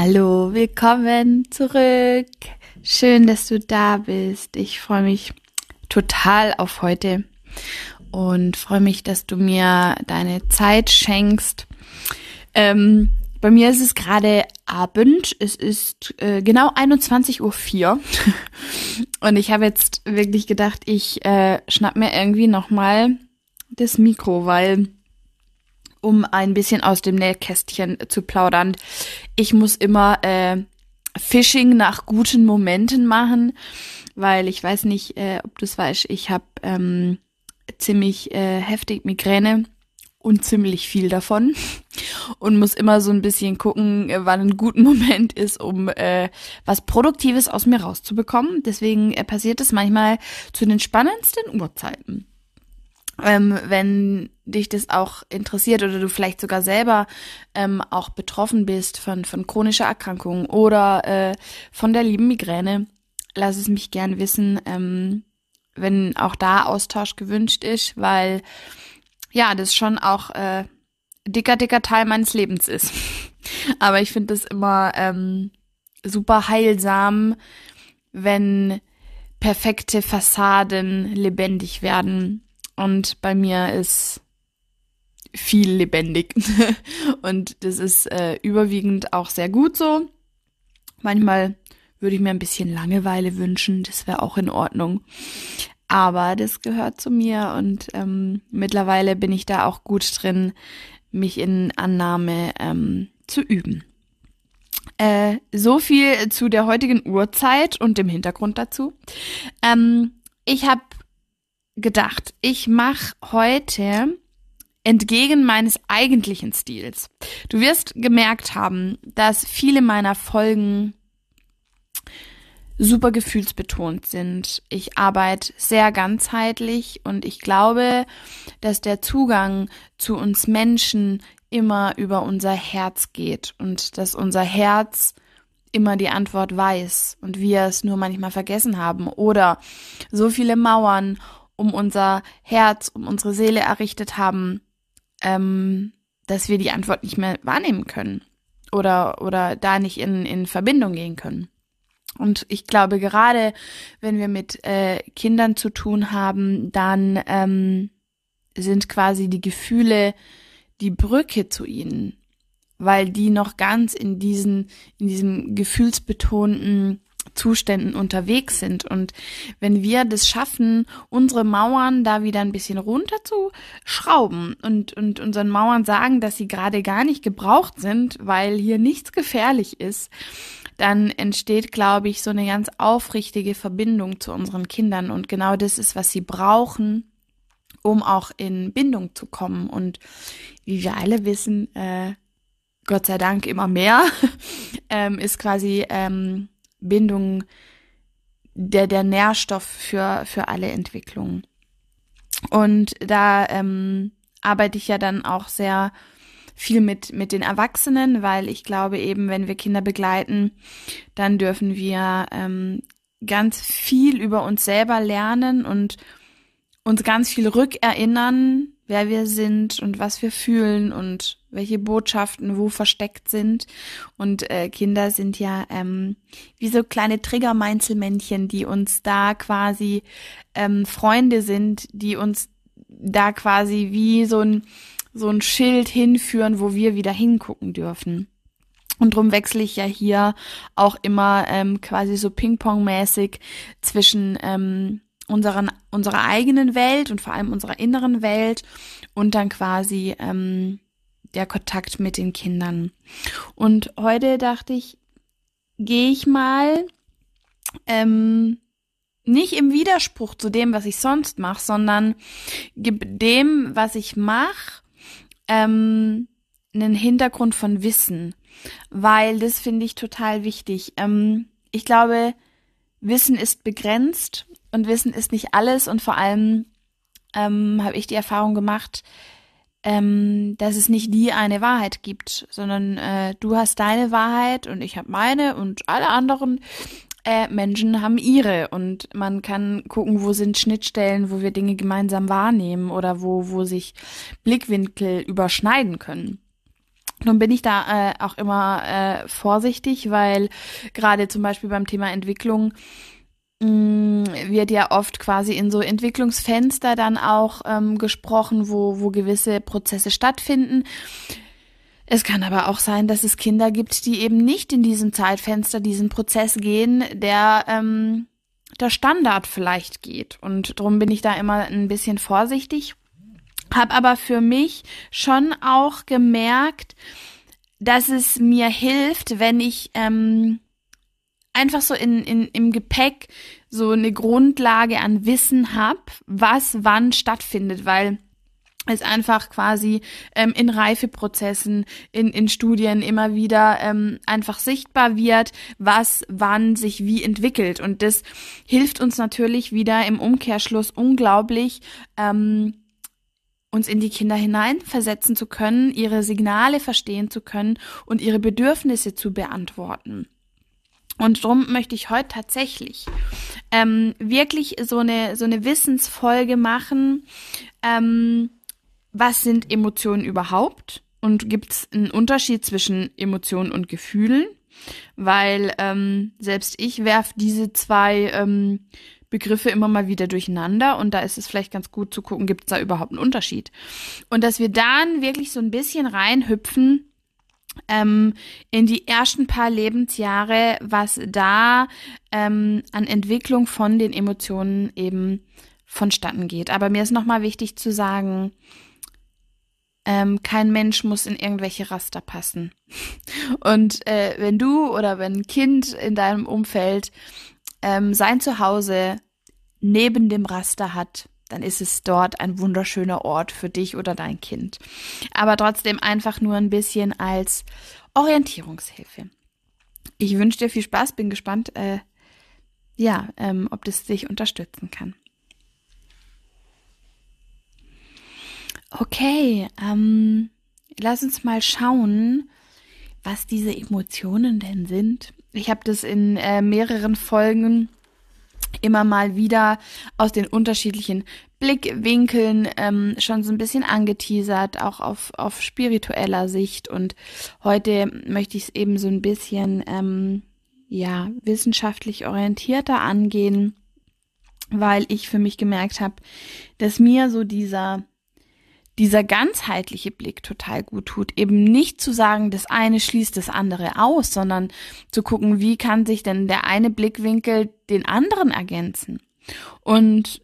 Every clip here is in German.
Hallo, willkommen zurück. Schön, dass du da bist. Ich freue mich total auf heute und freue mich, dass du mir deine Zeit schenkst. Ähm, bei mir ist es gerade Abend. Es ist äh, genau 21.04 Uhr. Und ich habe jetzt wirklich gedacht, ich äh, schnapp mir irgendwie nochmal das Mikro, weil um ein bisschen aus dem Nähkästchen zu plaudern, ich muss immer äh, Phishing nach guten Momenten machen, weil ich weiß nicht, äh, ob du es weißt, ich habe ähm, ziemlich äh, heftig Migräne und ziemlich viel davon und muss immer so ein bisschen gucken, wann ein guter Moment ist, um äh, was Produktives aus mir rauszubekommen. Deswegen äh, passiert es manchmal zu den spannendsten Uhrzeiten. Ähm, wenn dich das auch interessiert oder du vielleicht sogar selber ähm, auch betroffen bist von, von chronischer Erkrankung oder äh, von der lieben Migräne, lass es mich gern wissen, ähm, wenn auch da Austausch gewünscht ist, weil ja, das schon auch äh, dicker, dicker Teil meines Lebens ist. Aber ich finde es immer ähm, super heilsam, wenn perfekte Fassaden lebendig werden. Und bei mir ist viel lebendig. Und das ist äh, überwiegend auch sehr gut so. Manchmal würde ich mir ein bisschen Langeweile wünschen, das wäre auch in Ordnung. Aber das gehört zu mir und ähm, mittlerweile bin ich da auch gut drin, mich in Annahme ähm, zu üben. Äh, so viel zu der heutigen Uhrzeit und dem Hintergrund dazu. Ähm, ich habe gedacht, ich mache heute entgegen meines eigentlichen Stils. Du wirst gemerkt haben, dass viele meiner Folgen super gefühlsbetont sind. Ich arbeite sehr ganzheitlich und ich glaube, dass der Zugang zu uns Menschen immer über unser Herz geht und dass unser Herz immer die Antwort weiß und wir es nur manchmal vergessen haben oder so viele Mauern um unser Herz, um unsere Seele errichtet haben, ähm, dass wir die Antwort nicht mehr wahrnehmen können oder, oder da nicht in, in Verbindung gehen können. Und ich glaube, gerade wenn wir mit äh, Kindern zu tun haben, dann ähm, sind quasi die Gefühle die Brücke zu ihnen, weil die noch ganz in diesen, in diesem gefühlsbetonten Zuständen unterwegs sind. Und wenn wir das schaffen, unsere Mauern da wieder ein bisschen runter zu schrauben und, und unseren Mauern sagen, dass sie gerade gar nicht gebraucht sind, weil hier nichts gefährlich ist, dann entsteht, glaube ich, so eine ganz aufrichtige Verbindung zu unseren Kindern. Und genau das ist, was sie brauchen, um auch in Bindung zu kommen. Und wie wir alle wissen, äh, Gott sei Dank immer mehr, ähm, ist quasi ähm, Bindung der, der Nährstoff für, für alle Entwicklungen. Und da ähm, arbeite ich ja dann auch sehr viel mit, mit den Erwachsenen, weil ich glaube eben, wenn wir Kinder begleiten, dann dürfen wir ähm, ganz viel über uns selber lernen und uns ganz viel rückerinnern, wer wir sind und was wir fühlen und welche Botschaften wo versteckt sind. Und äh, Kinder sind ja ähm, wie so kleine Triggermeinzelmännchen, die uns da quasi ähm, Freunde sind, die uns da quasi wie so ein so ein Schild hinführen, wo wir wieder hingucken dürfen. Und drum wechsle ich ja hier auch immer ähm, quasi so Ping-Pong-mäßig zwischen ähm, unseren, unserer eigenen Welt und vor allem unserer inneren Welt und dann quasi ähm, der Kontakt mit den Kindern. Und heute dachte ich, gehe ich mal ähm, nicht im Widerspruch zu dem, was ich sonst mache, sondern gib dem, was ich mache, ähm, einen Hintergrund von Wissen, weil das finde ich total wichtig. Ähm, ich glaube, Wissen ist begrenzt und Wissen ist nicht alles und vor allem ähm, habe ich die Erfahrung gemacht, ähm, dass es nicht die eine Wahrheit gibt, sondern äh, du hast deine Wahrheit und ich habe meine und alle anderen äh, Menschen haben ihre und man kann gucken, wo sind Schnittstellen, wo wir Dinge gemeinsam wahrnehmen oder wo, wo sich Blickwinkel überschneiden können. Nun bin ich da äh, auch immer äh, vorsichtig, weil gerade zum Beispiel beim Thema Entwicklung wird ja oft quasi in so Entwicklungsfenster dann auch ähm, gesprochen, wo, wo gewisse Prozesse stattfinden. Es kann aber auch sein, dass es Kinder gibt, die eben nicht in diesem Zeitfenster diesen Prozess gehen, der ähm, der Standard vielleicht geht. Und darum bin ich da immer ein bisschen vorsichtig. Hab aber für mich schon auch gemerkt, dass es mir hilft, wenn ich ähm, einfach so in, in, im Gepäck so eine Grundlage an Wissen hab, was wann stattfindet, weil es einfach quasi ähm, in Reifeprozessen, in, in Studien immer wieder ähm, einfach sichtbar wird, was wann sich wie entwickelt. Und das hilft uns natürlich wieder im Umkehrschluss unglaublich, ähm, uns in die Kinder hineinversetzen zu können, ihre Signale verstehen zu können und ihre Bedürfnisse zu beantworten. Und darum möchte ich heute tatsächlich ähm, wirklich so eine so eine Wissensfolge machen. Ähm, was sind Emotionen überhaupt? Und gibt es einen Unterschied zwischen Emotionen und Gefühlen? Weil ähm, selbst ich werf diese zwei ähm, Begriffe immer mal wieder durcheinander und da ist es vielleicht ganz gut zu gucken, gibt es da überhaupt einen Unterschied? Und dass wir dann wirklich so ein bisschen reinhüpfen ähm, in die ersten paar Lebensjahre, was da ähm, an Entwicklung von den Emotionen eben vonstatten geht. Aber mir ist nochmal wichtig zu sagen, ähm, kein Mensch muss in irgendwelche Raster passen. Und äh, wenn du oder wenn ein Kind in deinem Umfeld ähm, sein Zuhause neben dem Raster hat, dann ist es dort ein wunderschöner Ort für dich oder dein Kind. Aber trotzdem einfach nur ein bisschen als Orientierungshilfe. Ich wünsche dir viel Spaß, bin gespannt, äh, ja, ähm, ob das dich unterstützen kann. Okay, ähm, lass uns mal schauen, was diese Emotionen denn sind. Ich habe das in äh, mehreren Folgen immer mal wieder aus den unterschiedlichen Blickwinkeln ähm, schon so ein bisschen angeteasert, auch auf, auf spiritueller Sicht. Und heute möchte ich es eben so ein bisschen ähm, ja wissenschaftlich orientierter angehen, weil ich für mich gemerkt habe, dass mir so dieser dieser ganzheitliche Blick total gut tut. Eben nicht zu sagen, das eine schließt das andere aus, sondern zu gucken, wie kann sich denn der eine Blickwinkel den anderen ergänzen. Und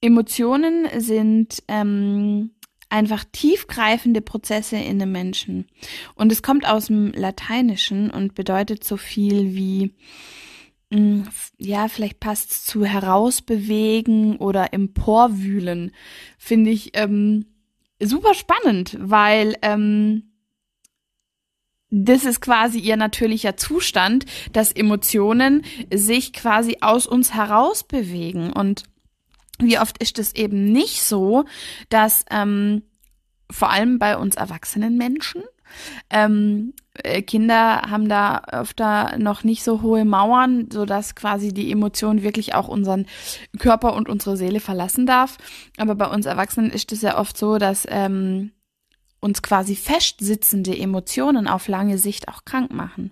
Emotionen sind ähm, einfach tiefgreifende Prozesse in einem Menschen. Und es kommt aus dem Lateinischen und bedeutet so viel wie, mm, ja, vielleicht passt es zu herausbewegen oder emporwühlen, finde ich ähm, super spannend, weil ähm, das ist quasi ihr natürlicher Zustand, dass Emotionen sich quasi aus uns heraus bewegen. Und wie oft ist es eben nicht so, dass ähm, vor allem bei uns erwachsenen Menschen ähm, äh, Kinder haben da öfter noch nicht so hohe Mauern, so dass quasi die Emotion wirklich auch unseren Körper und unsere Seele verlassen darf. Aber bei uns Erwachsenen ist es ja oft so, dass ähm, uns quasi festsitzende Emotionen auf lange Sicht auch krank machen.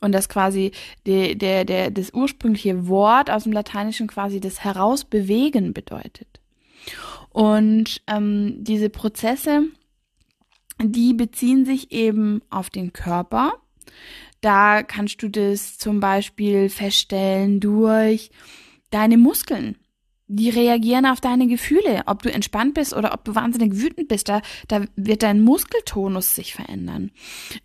Und dass quasi der, der, der, das ursprüngliche Wort aus dem Lateinischen quasi das Herausbewegen bedeutet. Und ähm, diese Prozesse, die beziehen sich eben auf den Körper. Da kannst du das zum Beispiel feststellen durch deine Muskeln. Die reagieren auf deine Gefühle, ob du entspannt bist oder ob du wahnsinnig wütend bist, da, da wird dein Muskeltonus sich verändern.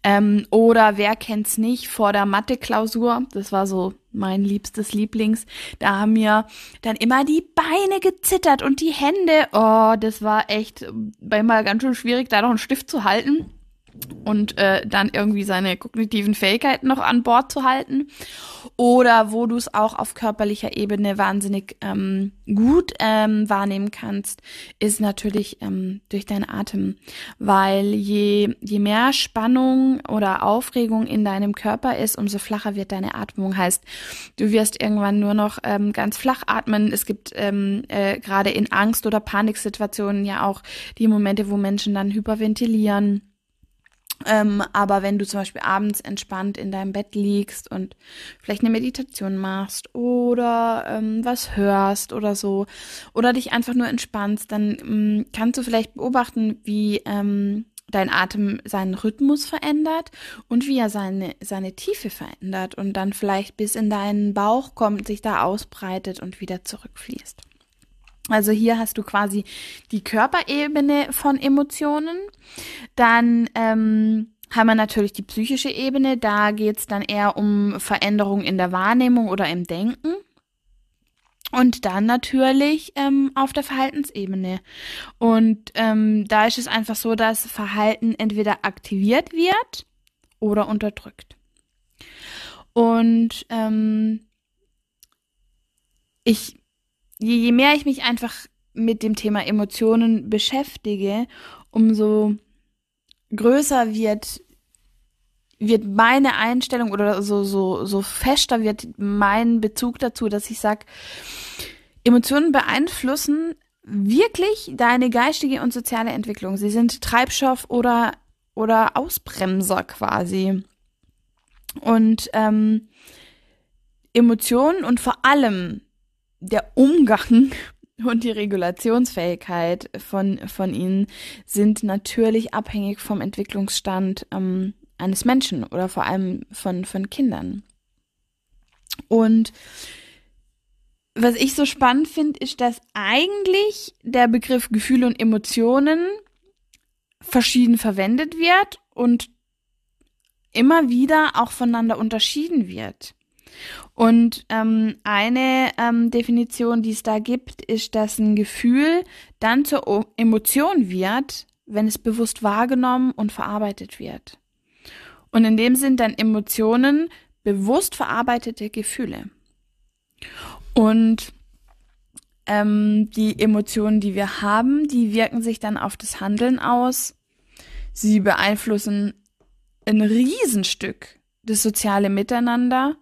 Ähm, oder wer kennt's nicht, vor der Mathe-Klausur, das war so mein liebstes Lieblings, da haben mir dann immer die Beine gezittert und die Hände, oh, das war echt manchmal ganz schön schwierig, da noch einen Stift zu halten und äh, dann irgendwie seine kognitiven Fähigkeiten noch an Bord zu halten. Oder wo du es auch auf körperlicher Ebene wahnsinnig ähm, gut ähm, wahrnehmen kannst, ist natürlich ähm, durch deinen Atem. Weil je, je mehr Spannung oder Aufregung in deinem Körper ist, umso flacher wird deine Atmung. Heißt, du wirst irgendwann nur noch ähm, ganz flach atmen. Es gibt ähm, äh, gerade in Angst- oder Paniksituationen ja auch die Momente, wo Menschen dann hyperventilieren ähm, aber wenn du zum Beispiel abends entspannt in deinem Bett liegst und vielleicht eine Meditation machst oder ähm, was hörst oder so oder dich einfach nur entspannst, dann ähm, kannst du vielleicht beobachten, wie ähm, dein Atem seinen Rhythmus verändert und wie er seine, seine Tiefe verändert und dann vielleicht bis in deinen Bauch kommt, sich da ausbreitet und wieder zurückfließt. Also hier hast du quasi die Körperebene von Emotionen. Dann ähm, haben wir natürlich die psychische Ebene. Da geht's dann eher um Veränderungen in der Wahrnehmung oder im Denken. Und dann natürlich ähm, auf der Verhaltensebene. Und ähm, da ist es einfach so, dass Verhalten entweder aktiviert wird oder unterdrückt. Und ähm, ich je, je mehr ich mich einfach mit dem Thema Emotionen beschäftige, umso größer wird wird meine Einstellung oder so so so fester wird mein Bezug dazu, dass ich sag, Emotionen beeinflussen wirklich deine geistige und soziale Entwicklung. Sie sind Treibstoff oder oder Ausbremser quasi. Und ähm, Emotionen und vor allem der Umgang und die Regulationsfähigkeit von, von ihnen sind natürlich abhängig vom Entwicklungsstand ähm, eines Menschen oder vor allem von, von Kindern. Und was ich so spannend finde, ist, dass eigentlich der Begriff Gefühle und Emotionen verschieden verwendet wird und immer wieder auch voneinander unterschieden wird. Und ähm, eine ähm, Definition, die es da gibt, ist, dass ein Gefühl dann zur o Emotion wird, wenn es bewusst wahrgenommen und verarbeitet wird. Und in dem sind dann Emotionen bewusst verarbeitete Gefühle. Und ähm, die Emotionen, die wir haben, die wirken sich dann auf das Handeln aus. Sie beeinflussen ein Riesenstück das soziale Miteinander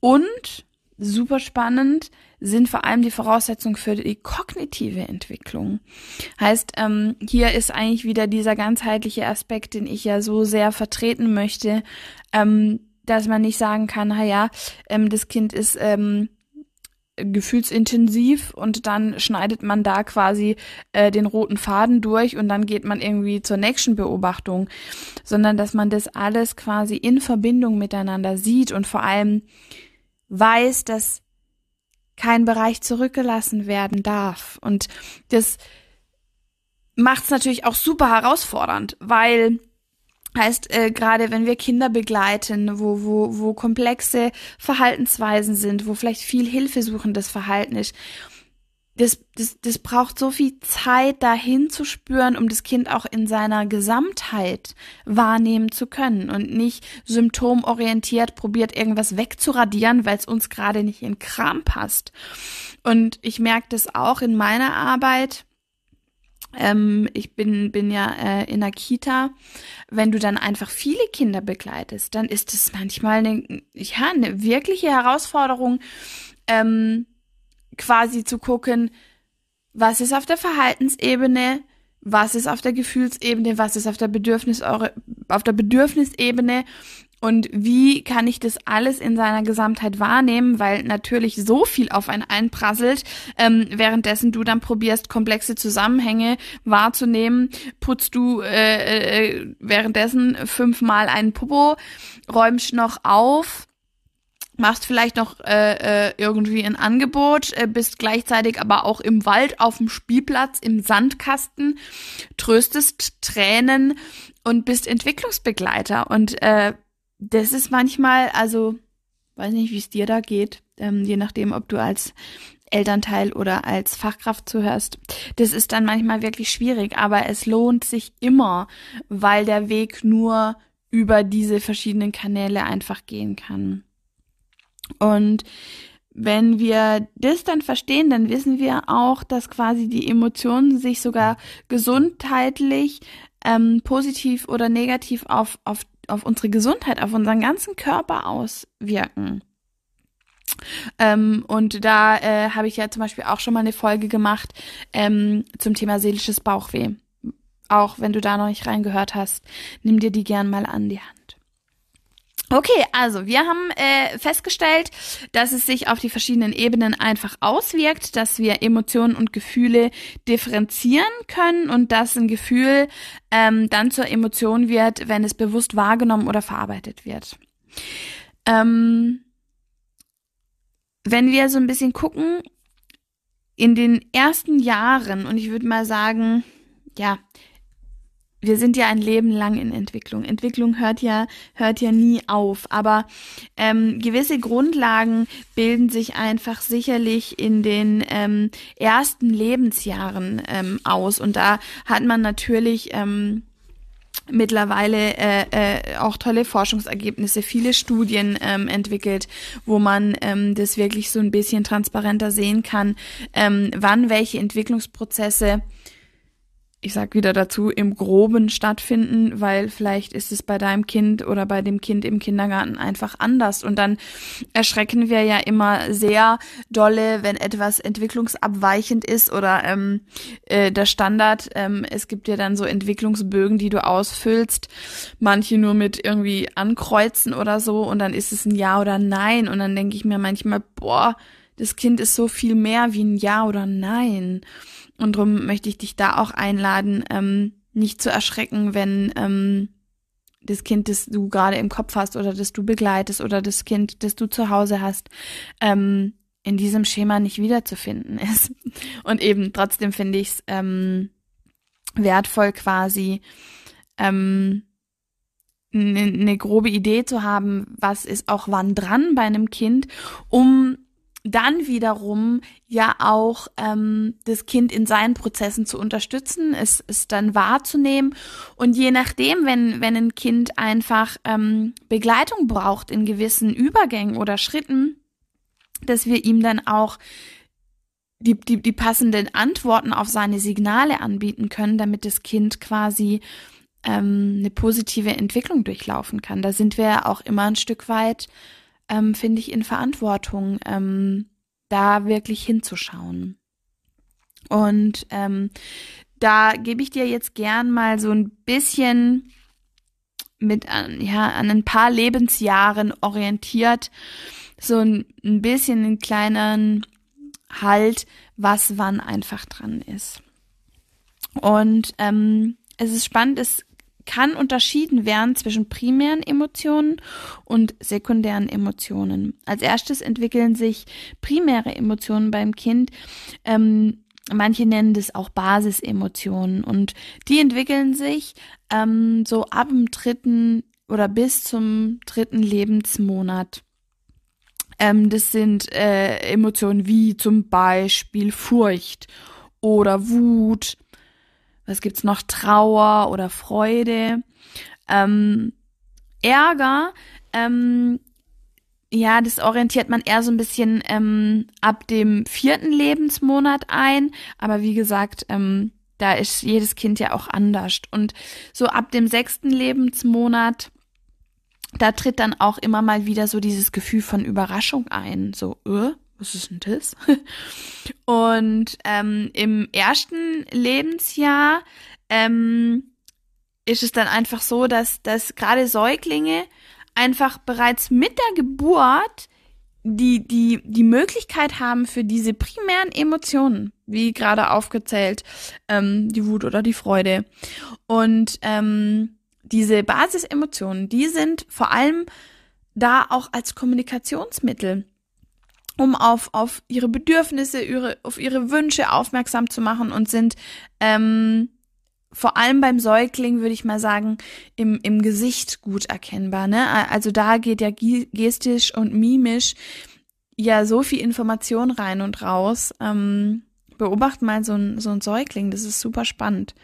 und super spannend sind vor allem die Voraussetzungen für die kognitive Entwicklung. Heißt, ähm, hier ist eigentlich wieder dieser ganzheitliche Aspekt, den ich ja so sehr vertreten möchte, ähm, dass man nicht sagen kann, na ja, ähm, das Kind ist ähm, gefühlsintensiv und dann schneidet man da quasi äh, den roten Faden durch und dann geht man irgendwie zur nächsten Beobachtung, sondern dass man das alles quasi in Verbindung miteinander sieht und vor allem weiß, dass kein Bereich zurückgelassen werden darf. Und das macht es natürlich auch super herausfordernd, weil heißt äh, gerade wenn wir Kinder begleiten, wo wo wo komplexe Verhaltensweisen sind, wo vielleicht viel hilfesuchendes Verhalten ist das, das, das braucht so viel Zeit, dahin zu spüren, um das Kind auch in seiner Gesamtheit wahrnehmen zu können und nicht symptomorientiert probiert, irgendwas wegzuradieren, weil es uns gerade nicht in Kram passt. Und ich merke das auch in meiner Arbeit. Ähm, ich bin, bin ja äh, in der Kita. Wenn du dann einfach viele Kinder begleitest, dann ist es manchmal eine, ja, eine wirkliche Herausforderung, ähm, quasi zu gucken, was ist auf der Verhaltensebene, was ist auf der Gefühlsebene, was ist auf der Bedürfnis auf der Bedürfnisebene und wie kann ich das alles in seiner Gesamtheit wahrnehmen, weil natürlich so viel auf einen einprasselt, ähm, währenddessen du dann probierst, komplexe Zusammenhänge wahrzunehmen, putzt du äh, äh, währenddessen fünfmal einen Popo, räumst noch auf, machst vielleicht noch äh, äh, irgendwie ein Angebot, äh, bist gleichzeitig aber auch im Wald, auf dem Spielplatz, im Sandkasten, tröstest Tränen und bist Entwicklungsbegleiter. Und äh, das ist manchmal, also weiß nicht, wie es dir da geht, ähm, je nachdem, ob du als Elternteil oder als Fachkraft zuhörst. Das ist dann manchmal wirklich schwierig, aber es lohnt sich immer, weil der Weg nur über diese verschiedenen Kanäle einfach gehen kann. Und wenn wir das dann verstehen, dann wissen wir auch, dass quasi die Emotionen sich sogar gesundheitlich ähm, positiv oder negativ auf, auf, auf unsere Gesundheit, auf unseren ganzen Körper auswirken. Ähm, und da äh, habe ich ja zum Beispiel auch schon mal eine Folge gemacht ähm, zum Thema seelisches Bauchweh. Auch wenn du da noch nicht reingehört hast, nimm dir die gern mal an die Hand. Okay, also wir haben äh, festgestellt, dass es sich auf die verschiedenen Ebenen einfach auswirkt, dass wir Emotionen und Gefühle differenzieren können und dass ein Gefühl ähm, dann zur Emotion wird, wenn es bewusst wahrgenommen oder verarbeitet wird. Ähm, wenn wir so ein bisschen gucken, in den ersten Jahren, und ich würde mal sagen, ja, wir sind ja ein Leben lang in Entwicklung. Entwicklung hört ja hört ja nie auf, aber ähm, gewisse Grundlagen bilden sich einfach sicherlich in den ähm, ersten Lebensjahren ähm, aus und da hat man natürlich ähm, mittlerweile äh, äh, auch tolle Forschungsergebnisse, viele Studien ähm, entwickelt, wo man ähm, das wirklich so ein bisschen transparenter sehen kann, ähm, wann welche Entwicklungsprozesse ich sag wieder dazu, im Groben stattfinden, weil vielleicht ist es bei deinem Kind oder bei dem Kind im Kindergarten einfach anders. Und dann erschrecken wir ja immer sehr dolle, wenn etwas entwicklungsabweichend ist oder ähm, äh, der Standard. Ähm, es gibt ja dann so Entwicklungsbögen, die du ausfüllst, manche nur mit irgendwie ankreuzen oder so und dann ist es ein Ja oder Nein. Und dann denke ich mir manchmal, boah, das Kind ist so viel mehr wie ein Ja oder Nein. Und darum möchte ich dich da auch einladen, ähm, nicht zu erschrecken, wenn ähm, das Kind, das du gerade im Kopf hast oder das du begleitest oder das Kind, das du zu Hause hast, ähm, in diesem Schema nicht wiederzufinden ist. Und eben trotzdem finde ich es ähm, wertvoll quasi, ähm, eine ne grobe Idee zu haben, was ist auch wann dran bei einem Kind, um dann wiederum ja auch ähm, das Kind in seinen Prozessen zu unterstützen, es, es dann wahrzunehmen und je nachdem, wenn, wenn ein Kind einfach ähm, Begleitung braucht in gewissen Übergängen oder Schritten, dass wir ihm dann auch die, die, die passenden Antworten auf seine Signale anbieten können, damit das Kind quasi ähm, eine positive Entwicklung durchlaufen kann. Da sind wir auch immer ein Stück weit ähm, finde ich, in Verantwortung, ähm, da wirklich hinzuschauen. Und ähm, da gebe ich dir jetzt gern mal so ein bisschen mit an, ja, an ein paar Lebensjahren orientiert, so ein, ein bisschen einen kleinen Halt, was wann einfach dran ist. Und ähm, es ist spannend, es kann unterschieden werden zwischen primären Emotionen und sekundären Emotionen. Als erstes entwickeln sich primäre Emotionen beim Kind. Ähm, manche nennen das auch Basisemotionen und die entwickeln sich ähm, so ab dem dritten oder bis zum dritten Lebensmonat. Ähm, das sind äh, Emotionen wie zum Beispiel Furcht oder Wut, was gibt's noch? Trauer oder Freude. Ähm, Ärger, ähm, ja, das orientiert man eher so ein bisschen ähm, ab dem vierten Lebensmonat ein. Aber wie gesagt, ähm, da ist jedes Kind ja auch anders. Und so ab dem sechsten Lebensmonat, da tritt dann auch immer mal wieder so dieses Gefühl von Überraschung ein. So, äh, was ist denn das? Und ähm, im ersten Lebensjahr ähm, ist es dann einfach so, dass, dass gerade Säuglinge einfach bereits mit der Geburt die, die, die Möglichkeit haben für diese primären Emotionen, wie gerade aufgezählt, ähm, die Wut oder die Freude. Und ähm, diese Basisemotionen, die sind vor allem da auch als Kommunikationsmittel, um auf, auf ihre Bedürfnisse, ihre, auf ihre Wünsche aufmerksam zu machen und sind ähm, vor allem beim Säugling, würde ich mal sagen, im, im Gesicht gut erkennbar. Ne? Also da geht ja gestisch und mimisch ja so viel Information rein und raus. Ähm, beobacht mal so ein, so ein Säugling, das ist super spannend.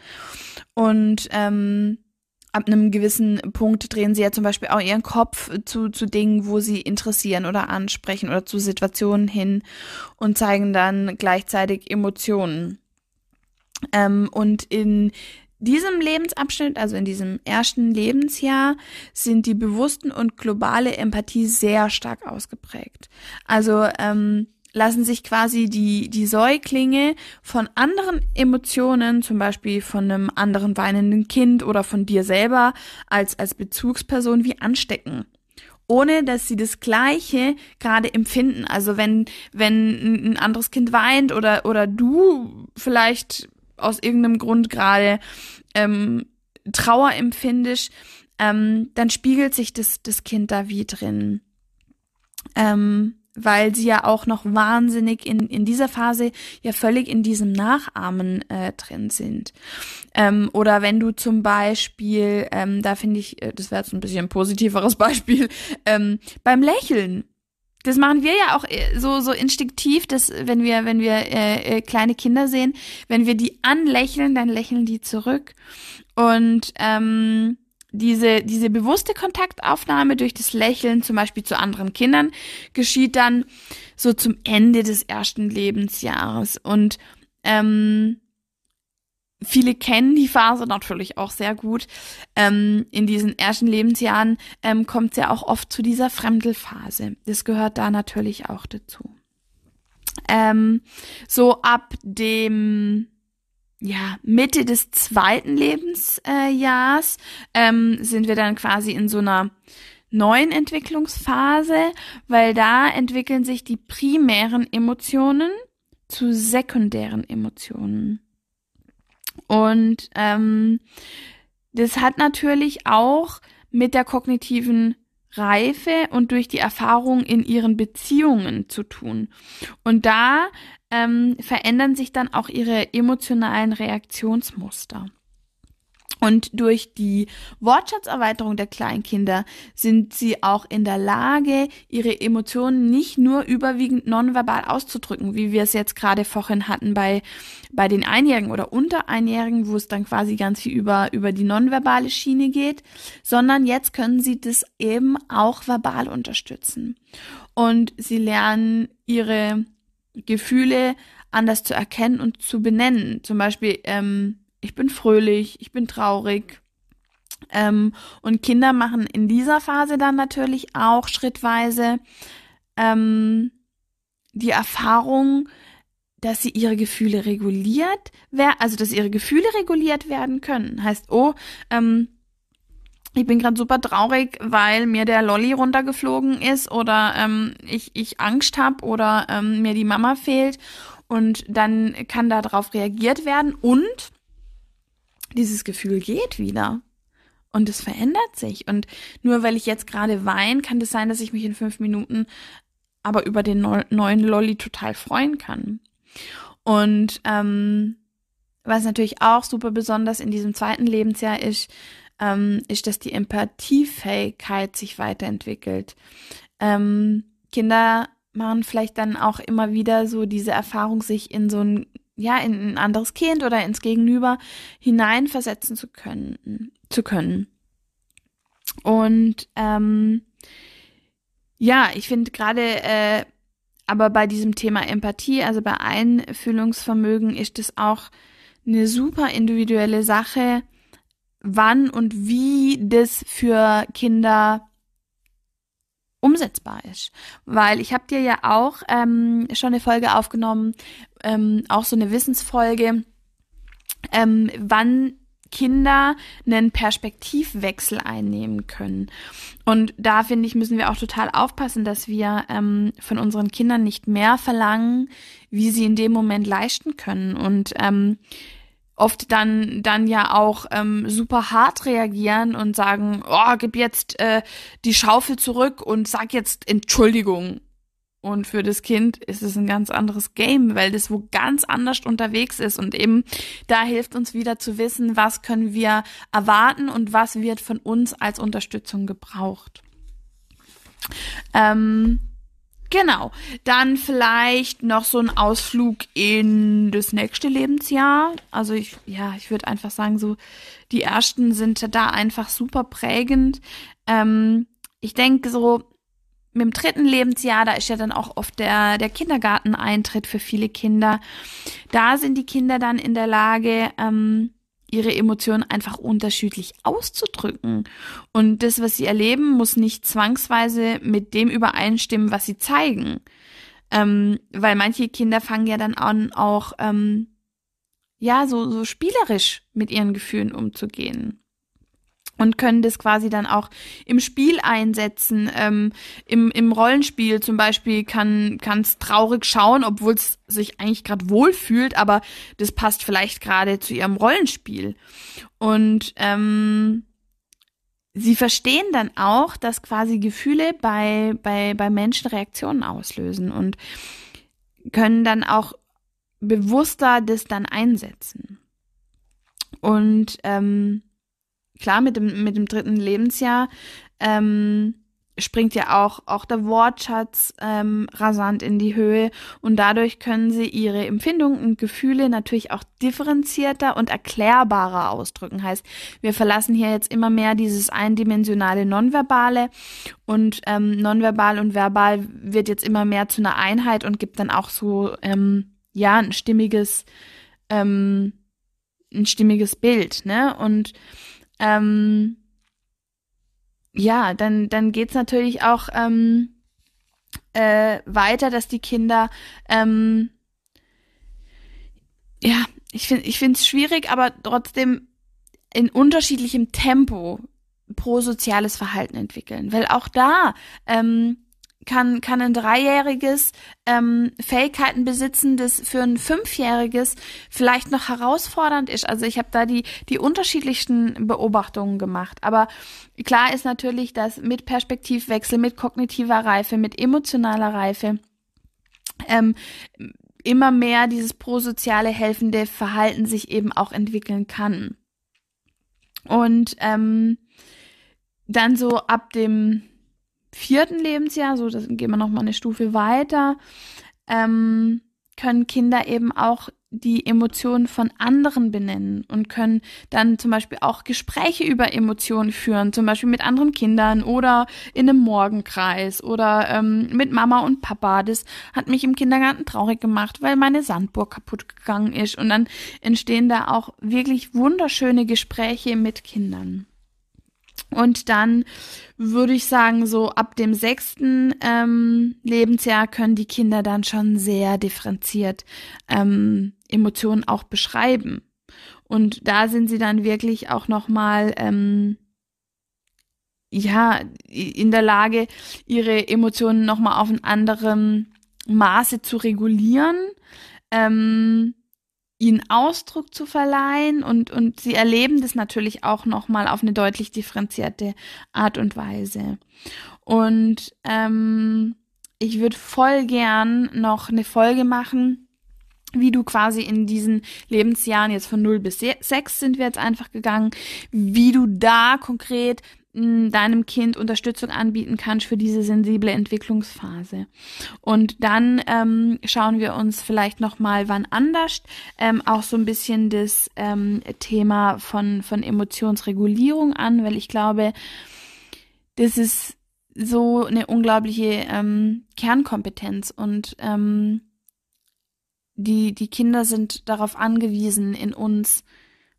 Und ähm, ab einem gewissen Punkt drehen sie ja zum Beispiel auch ihren Kopf zu, zu Dingen, wo sie interessieren oder ansprechen oder zu Situationen hin und zeigen dann gleichzeitig Emotionen. Ähm, und in diesem Lebensabschnitt, also in diesem ersten Lebensjahr, sind die bewussten und globale Empathie sehr stark ausgeprägt. Also ähm, lassen sich quasi die, die Säuglinge von anderen Emotionen, zum Beispiel von einem anderen weinenden Kind oder von dir selber als, als Bezugsperson wie anstecken ohne dass sie das Gleiche gerade empfinden. Also wenn, wenn ein anderes Kind weint oder, oder du vielleicht aus irgendeinem Grund gerade ähm, Trauer empfindest, ähm, dann spiegelt sich das, das Kind da wie drin. Ähm, weil sie ja auch noch wahnsinnig in, in dieser Phase ja völlig in diesem Nachahmen äh, drin sind. Ähm, oder wenn du zum Beispiel, ähm, da finde ich, äh, das wäre jetzt ein bisschen ein positiveres Beispiel, ähm, beim Lächeln. Das machen wir ja auch äh, so so instinktiv, dass wenn wir wenn wir äh, äh, kleine Kinder sehen, wenn wir die anlächeln, dann lächeln die zurück und ähm, diese, diese bewusste Kontaktaufnahme durch das Lächeln zum Beispiel zu anderen Kindern geschieht dann so zum Ende des ersten Lebensjahres. Und ähm, viele kennen die Phase natürlich auch sehr gut. Ähm, in diesen ersten Lebensjahren ähm, kommt es ja auch oft zu dieser Fremdelphase. Das gehört da natürlich auch dazu. Ähm, so ab dem ja, Mitte des zweiten Lebensjahrs ähm, sind wir dann quasi in so einer neuen Entwicklungsphase, weil da entwickeln sich die primären Emotionen zu sekundären Emotionen. Und ähm, das hat natürlich auch mit der kognitiven Reife und durch die Erfahrung in ihren Beziehungen zu tun. Und da ähm, verändern sich dann auch ihre emotionalen Reaktionsmuster. Und durch die Wortschatzerweiterung der Kleinkinder sind sie auch in der Lage, ihre Emotionen nicht nur überwiegend nonverbal auszudrücken, wie wir es jetzt gerade vorhin hatten bei, bei den Einjährigen oder unter Einjährigen, wo es dann quasi ganz viel über, über die nonverbale Schiene geht, sondern jetzt können sie das eben auch verbal unterstützen. Und sie lernen ihre Gefühle anders zu erkennen und zu benennen. Zum Beispiel, ähm, ich bin fröhlich, ich bin traurig. Ähm, und Kinder machen in dieser Phase dann natürlich auch schrittweise ähm, die Erfahrung, dass sie ihre Gefühle reguliert werden, also dass ihre Gefühle reguliert werden können. Heißt, oh, ähm, ich bin gerade super traurig, weil mir der Lolly runtergeflogen ist oder ähm, ich, ich Angst habe oder ähm, mir die Mama fehlt und dann kann da drauf reagiert werden und dieses Gefühl geht wieder. Und es verändert sich. Und nur weil ich jetzt gerade weine, kann es das sein, dass ich mich in fünf Minuten aber über den neuen Lolly total freuen kann. Und ähm, was natürlich auch super besonders in diesem zweiten Lebensjahr ist, ähm, ist, dass die Empathiefähigkeit sich weiterentwickelt. Ähm, Kinder machen vielleicht dann auch immer wieder so diese Erfahrung, sich in so ein ja, in ein anderes Kind oder ins Gegenüber hineinversetzen zu können, zu können. Und ähm, ja, ich finde gerade, äh, aber bei diesem Thema Empathie, also bei Einfühlungsvermögen, ist es auch eine super individuelle Sache, wann und wie das für Kinder umsetzbar ist. Weil ich habe dir ja auch ähm, schon eine Folge aufgenommen, ähm, auch so eine Wissensfolge, ähm, wann Kinder einen Perspektivwechsel einnehmen können. Und da finde ich, müssen wir auch total aufpassen, dass wir ähm, von unseren Kindern nicht mehr verlangen, wie sie in dem Moment leisten können. Und ähm, oft dann dann ja auch ähm, super hart reagieren und sagen, oh, gib jetzt äh, die Schaufel zurück und sag jetzt Entschuldigung. Und für das Kind ist es ein ganz anderes Game, weil das wo ganz anders unterwegs ist. Und eben da hilft uns wieder zu wissen, was können wir erwarten und was wird von uns als Unterstützung gebraucht. Ähm, Genau. Dann vielleicht noch so ein Ausflug in das nächste Lebensjahr. Also ich, ja, ich würde einfach sagen, so die ersten sind da einfach super prägend. Ähm, ich denke so mit dem dritten Lebensjahr, da ist ja dann auch oft der, der Kindergarteneintritt für viele Kinder. Da sind die Kinder dann in der Lage, ähm, ihre Emotionen einfach unterschiedlich auszudrücken. Und das, was sie erleben, muss nicht zwangsweise mit dem übereinstimmen, was sie zeigen. Ähm, weil manche Kinder fangen ja dann an, auch ähm, ja, so, so spielerisch mit ihren Gefühlen umzugehen und können das quasi dann auch im Spiel einsetzen. Ähm, im, Im Rollenspiel zum Beispiel kann es traurig schauen, obwohl es sich eigentlich gerade wohlfühlt, aber das passt vielleicht gerade zu ihrem Rollenspiel. Und ähm, sie verstehen dann auch, dass quasi Gefühle bei, bei, bei Menschen Reaktionen auslösen und können dann auch bewusster das dann einsetzen. Und ähm, klar, mit dem, mit dem dritten Lebensjahr ähm, springt ja auch, auch der Wortschatz ähm, rasant in die Höhe und dadurch können sie ihre Empfindungen und Gefühle natürlich auch differenzierter und erklärbarer ausdrücken. Heißt, wir verlassen hier jetzt immer mehr dieses eindimensionale Nonverbale und ähm, nonverbal und verbal wird jetzt immer mehr zu einer Einheit und gibt dann auch so ähm, ja ein stimmiges ähm, ein stimmiges Bild, ne? Und ähm, ja, dann, dann geht's natürlich auch ähm, äh, weiter, dass die Kinder, ähm, ja, ich finde ich finde es schwierig, aber trotzdem in unterschiedlichem Tempo pro soziales Verhalten entwickeln. Weil auch da ähm, kann, kann ein Dreijähriges ähm, Fähigkeiten besitzen, das für ein Fünfjähriges vielleicht noch herausfordernd ist. Also ich habe da die, die unterschiedlichsten Beobachtungen gemacht. Aber klar ist natürlich, dass mit Perspektivwechsel, mit kognitiver Reife, mit emotionaler Reife ähm, immer mehr dieses prosoziale helfende Verhalten sich eben auch entwickeln kann. Und ähm, dann so ab dem vierten Lebensjahr, so das gehen wir noch mal eine Stufe weiter, ähm, können Kinder eben auch die Emotionen von anderen benennen und können dann zum Beispiel auch Gespräche über Emotionen führen, zum Beispiel mit anderen Kindern oder in einem Morgenkreis oder ähm, mit Mama und Papa. Das hat mich im Kindergarten traurig gemacht, weil meine Sandburg kaputt gegangen ist. Und dann entstehen da auch wirklich wunderschöne Gespräche mit Kindern. Und dann würde ich sagen, so ab dem sechsten ähm, Lebensjahr können die Kinder dann schon sehr differenziert ähm, Emotionen auch beschreiben. Und da sind sie dann wirklich auch nochmal, ähm, ja, in der Lage, ihre Emotionen nochmal auf ein anderem Maße zu regulieren. Ähm, ihnen Ausdruck zu verleihen und, und sie erleben das natürlich auch nochmal auf eine deutlich differenzierte Art und Weise. Und ähm, ich würde voll gern noch eine Folge machen, wie du quasi in diesen Lebensjahren jetzt von 0 bis 6 sind wir jetzt einfach gegangen, wie du da konkret deinem Kind Unterstützung anbieten kannst für diese sensible Entwicklungsphase. Und dann ähm, schauen wir uns vielleicht noch mal wann anders ähm, auch so ein bisschen das ähm, Thema von von Emotionsregulierung an, weil ich glaube, das ist so eine unglaubliche ähm, Kernkompetenz und ähm, die die Kinder sind darauf angewiesen, in uns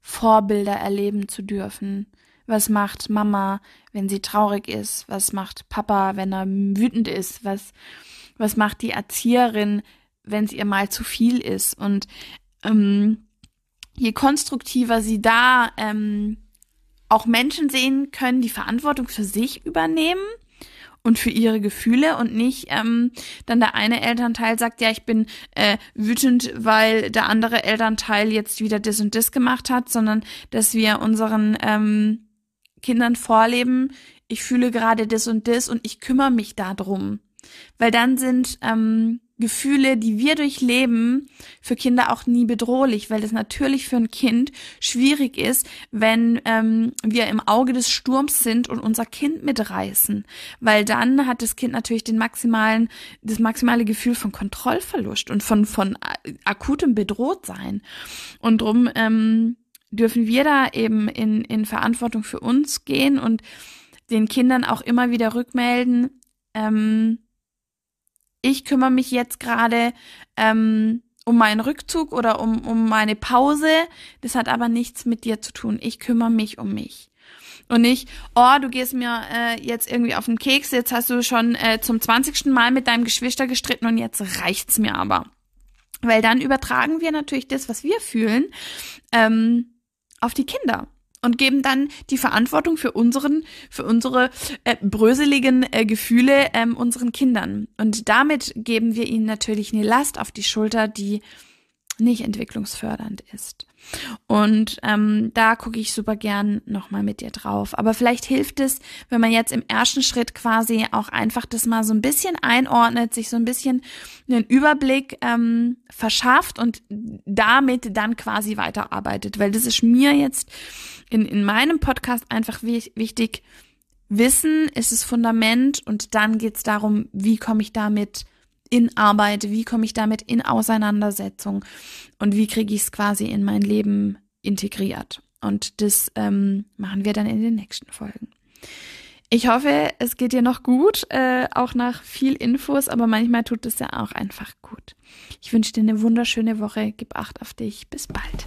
Vorbilder erleben zu dürfen was macht Mama, wenn sie traurig ist? Was macht Papa, wenn er wütend ist? Was, was macht die Erzieherin, wenn es ihr mal zu viel ist? Und ähm, je konstruktiver sie da ähm, auch Menschen sehen können, die Verantwortung für sich übernehmen und für ihre Gefühle und nicht ähm, dann der eine Elternteil sagt, ja, ich bin äh, wütend, weil der andere Elternteil jetzt wieder das und das gemacht hat, sondern dass wir unseren ähm, Kindern vorleben, ich fühle gerade das und das und ich kümmere mich darum. Weil dann sind ähm, Gefühle, die wir durchleben, für Kinder auch nie bedrohlich, weil es natürlich für ein Kind schwierig ist, wenn ähm, wir im Auge des Sturms sind und unser Kind mitreißen, weil dann hat das Kind natürlich den maximalen, das maximale Gefühl von Kontrollverlust und von von akutem Bedrohtsein und drum ähm, dürfen wir da eben in in Verantwortung für uns gehen und den Kindern auch immer wieder rückmelden. Ähm, ich kümmere mich jetzt gerade ähm, um meinen Rückzug oder um, um meine Pause. Das hat aber nichts mit dir zu tun. Ich kümmere mich um mich. Und nicht, oh, du gehst mir äh, jetzt irgendwie auf den Keks, jetzt hast du schon äh, zum zwanzigsten Mal mit deinem Geschwister gestritten und jetzt reicht's mir aber. Weil dann übertragen wir natürlich das, was wir fühlen, ähm, auf die Kinder und geben dann die Verantwortung für unseren, für unsere äh, bröseligen äh, Gefühle ähm, unseren Kindern. Und damit geben wir ihnen natürlich eine Last auf die Schulter, die nicht entwicklungsfördernd ist. Und ähm, da gucke ich super gern nochmal mit dir drauf. Aber vielleicht hilft es, wenn man jetzt im ersten Schritt quasi auch einfach das mal so ein bisschen einordnet, sich so ein bisschen einen Überblick ähm, verschafft und damit dann quasi weiterarbeitet. Weil das ist mir jetzt in, in meinem Podcast einfach wichtig. Wissen ist das Fundament und dann geht's darum, wie komme ich damit in Arbeit, wie komme ich damit in Auseinandersetzung und wie kriege ich es quasi in mein Leben integriert. Und das ähm, machen wir dann in den nächsten Folgen. Ich hoffe, es geht dir noch gut, äh, auch nach viel Infos, aber manchmal tut es ja auch einfach gut. Ich wünsche dir eine wunderschöne Woche. Gib Acht auf dich. Bis bald.